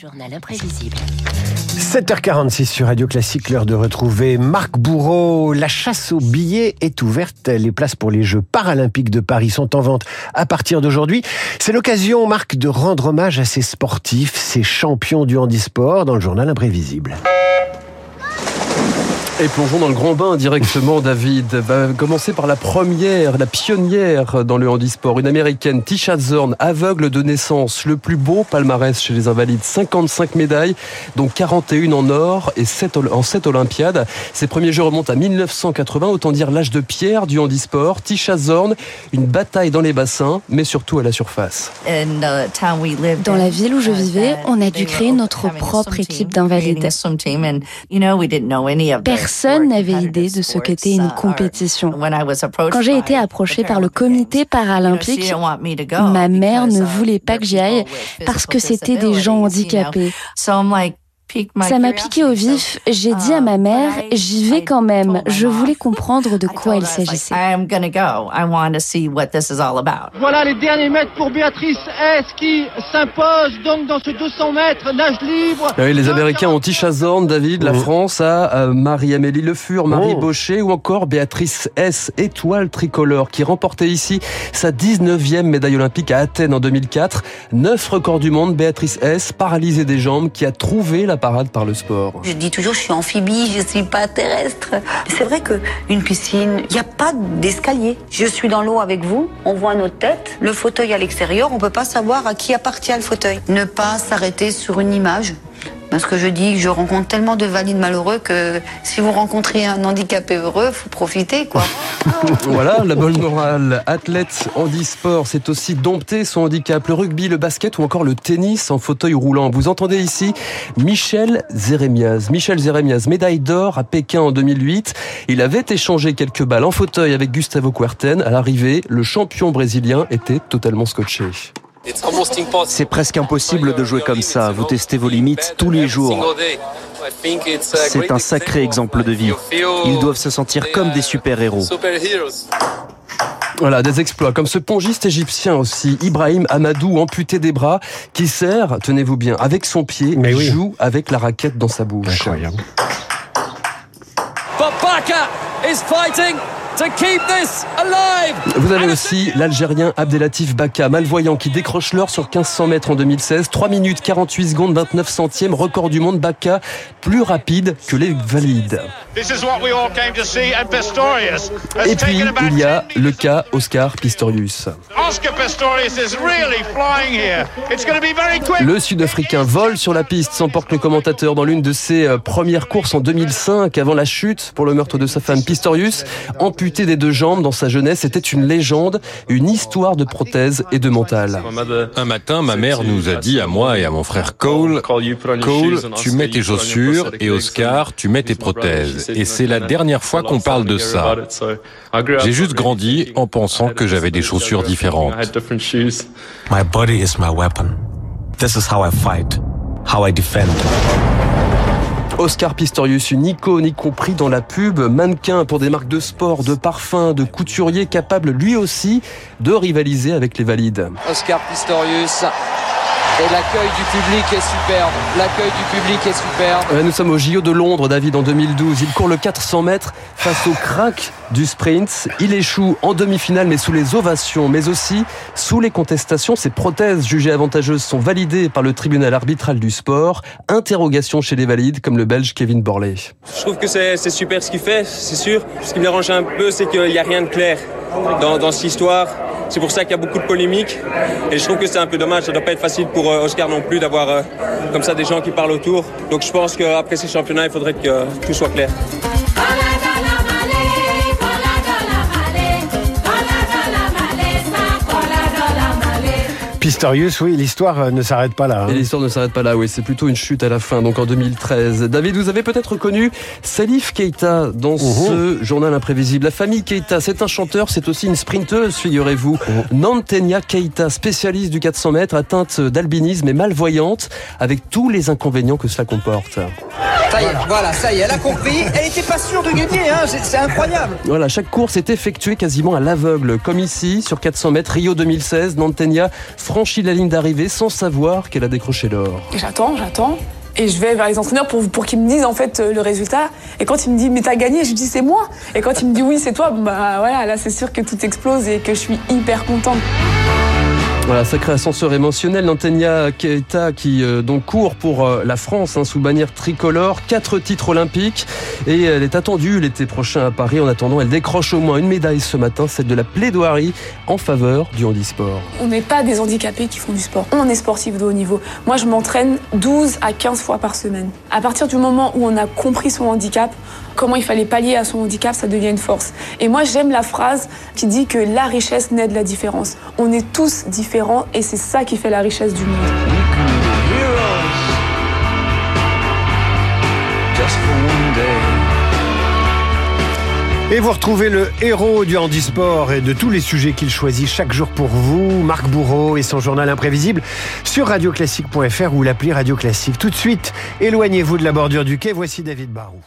journal imprévisible. 7h46 sur Radio Classique, l'heure de retrouver Marc Bourreau. La chasse aux billets est ouverte. Les places pour les Jeux paralympiques de Paris sont en vente à partir d'aujourd'hui. C'est l'occasion, Marc, de rendre hommage à ces sportifs, ces champions du handisport dans le journal imprévisible. Et plongeons dans le grand bain directement, David. Va commencer par la première, la pionnière dans le handisport, une américaine, Tisha Zorn, aveugle de naissance, le plus beau palmarès chez les invalides, 55 médailles, dont 41 en or et 7 en 7 Olympiades. Ses premiers jeux remontent à 1980, autant dire l'âge de pierre du handisport. Tisha Zorn, une bataille dans les bassins, mais surtout à la surface. Dans la ville où je vivais, on a dû créer notre propre équipe d'invalides. Personne n'avait idée de ce qu'était une compétition. Quand j'ai été approchée par le comité paralympique, ma mère ne voulait pas que j'y aille parce que c'était des gens handicapés. Ça m'a piqué au vif. J'ai dit à ma mère, j'y vais quand même. Je voulais comprendre de quoi il s'agissait. Voilà les derniers mètres pour Béatrice S qui s'impose donc dans ce 200 mètres nage libre. Ah oui, les Américains ont Tisha Zorn, David, la France a Marie-Amélie Le Fur, Marie Oh. Baucher ou encore Béatrice S, étoile tricolore, qui remportait ici sa 19e médaille olympique à Athènes en 2004. Neuf records du monde, Béatrice S, paralysée des jambes, qui a trouvé la par le sport. Je dis toujours, je suis amphibie, je suis pas terrestre. C'est vrai que une piscine, il n'y a pas d'escalier. Je suis dans l'eau avec vous, on voit notre tête, le fauteuil à l'extérieur, on peut pas savoir à qui appartient le fauteuil. Ne pas s'arrêter sur une image. Parce que je dis, je rencontre tellement de valides malheureux que si vous rencontrez un handicapé heureux, faut profiter, quoi. Voilà, la bonne morale. Athlète handisport, c'est aussi dompter son handicap. Le rugby, le basket ou encore le tennis en fauteuil roulant. Vous entendez ici Michel Zeremias. Michel Zeremias, médaille d'or à Pékin en 2008. Il avait échangé quelques balles en fauteuil avec Gustavo Kuerten. À l'arrivée, le champion brésilien était totalement scotché. C'est presque impossible de jouer comme ça. Vous testez vos limites tous les jours. C'est un sacré exemple de vie. Ils doivent se sentir comme des super-héros. Voilà, des exploits comme ce pongiste égyptien aussi, Ibrahim Amadou, amputé des bras, qui sert, tenez-vous bien, avec son pied, Mais oui. joue avec la raquette dans sa bouche. Incroyable. But Baka is fighting to keep this alive. Vous avez aussi l'Algérien Abdelatif Baka, malvoyant, qui décroche l'or sur 1500 mètres en 2016. 3 minutes 48 secondes 29 centièmes, record du monde. Baka, plus rapide que les valides. This is what we all came to see, and Pistorius has Et puis, il y a 10 le cas Oscar Pistorius. Le Sud-Africain vole sur la piste, s'emporte le commentateur dans l'une de ses euh, premières courses en 2005, avant la chute pour le meurtre de sa femme Pistorius. Amputé des deux jambes dans sa jeunesse, c'était une légende, une histoire de prothèse et de mental. Un matin, ma mère nous a dit à moi et à mon frère Cole, Cole, tu mets tes chaussures et Oscar, tu mets tes prothèses. Et c'est la dernière fois qu'on parle de ça. J'ai juste grandi en pensant que j'avais des chaussures différentes. My body is my weapon. This is how I fight, how I defend. Oscar Pistorius, une icône, y compris dans la pub, mannequin pour des marques de sport, de parfums, de couturiers, capable lui aussi de rivaliser avec les valides. Oscar Pistorius. Et l'accueil du public est superbe. L'accueil du public est superbe. Euh, Nous sommes au JO de Londres, David, en 2012. Il court le 400 mètres face au crack du sprint. Il échoue en demi-finale, mais sous les ovations, mais aussi sous les contestations. Ses prothèses jugées avantageuses sont validées par le tribunal arbitral du sport. Interrogation chez les valides, comme le belge Kevin Borley. Je trouve que c'est super ce qu'il fait, c'est sûr. Ce qui me dérange un peu, c'est qu'il n'y a rien de clair dans, dans cette histoire. C'est pour ça qu'il y a beaucoup de polémiques. Et je trouve que c'est un peu dommage. Ça ne doit pas être facile pour Oscar non plus d'avoir euh, comme ça des gens qui parlent autour. Donc je pense qu'après ces championnats, il faudrait que euh, tout soit clair. Pistorius, oui, l'histoire euh, ne s'arrête pas là. hein. Et l'histoire ne s'arrête pas là, oui, c'est plutôt une chute à la fin, donc en 2013. David, vous avez peut-être connu Salif Keita dans ce journal imprévisible. La famille Keita, c'est un chanteur, c'est aussi une sprinteuse, figurez-vous. Nantenia Keita, spécialiste du 400 mètres, atteinte d'albinisme et malvoyante, avec tous les inconvénients que cela comporte. Ça y est, voilà, ça y est, elle a compris. Elle était pas sûre de gagner, hein, c'est incroyable. Voilà, chaque course est effectuée quasiment à l'aveugle, comme ici, sur 400 mètres, Rio 2016, Nantenia franchit la ligne d'arrivée sans savoir qu'elle a décroché l'or. J'attends, j'attends. Et je vais vers les entraîneurs pour, pour qu'ils me disent en fait le résultat. Et quand il me dit mais t'as gagné, je lui dis c'est moi. Et quand il me dit oui c'est toi, bah voilà, là c'est sûr que tout explose et que je suis hyper contente. Voilà, sacré ascenseur émotionnel. Nantenia Keita qui euh, donc court pour euh, la France hein, sous bannière tricolore, quatre titres olympiques et elle est attendue l'été prochain à Paris. En attendant, elle décroche au moins une médaille ce matin, celle de la plaidoirie en faveur du handisport. On n'est pas des handicapés qui font du sport. On est sportif de haut niveau. Moi, je m'entraîne 12 à 15 fois par semaine. À partir du moment où on a compris son handicap, comment il fallait pallier à son handicap, ça devient une force. Et moi, j'aime la phrase qui dit que la richesse naît de la différence. On est tous différents et c'est ça qui fait la richesse du monde. Et vous retrouvez le héros du handisport et de tous les sujets qu'il choisit chaque jour pour vous, Marc Bourreau et son journal imprévisible sur radioclassique.fr ou l'appli Radio Classique. Tout de suite, éloignez-vous de la bordure du quai, voici David Barou.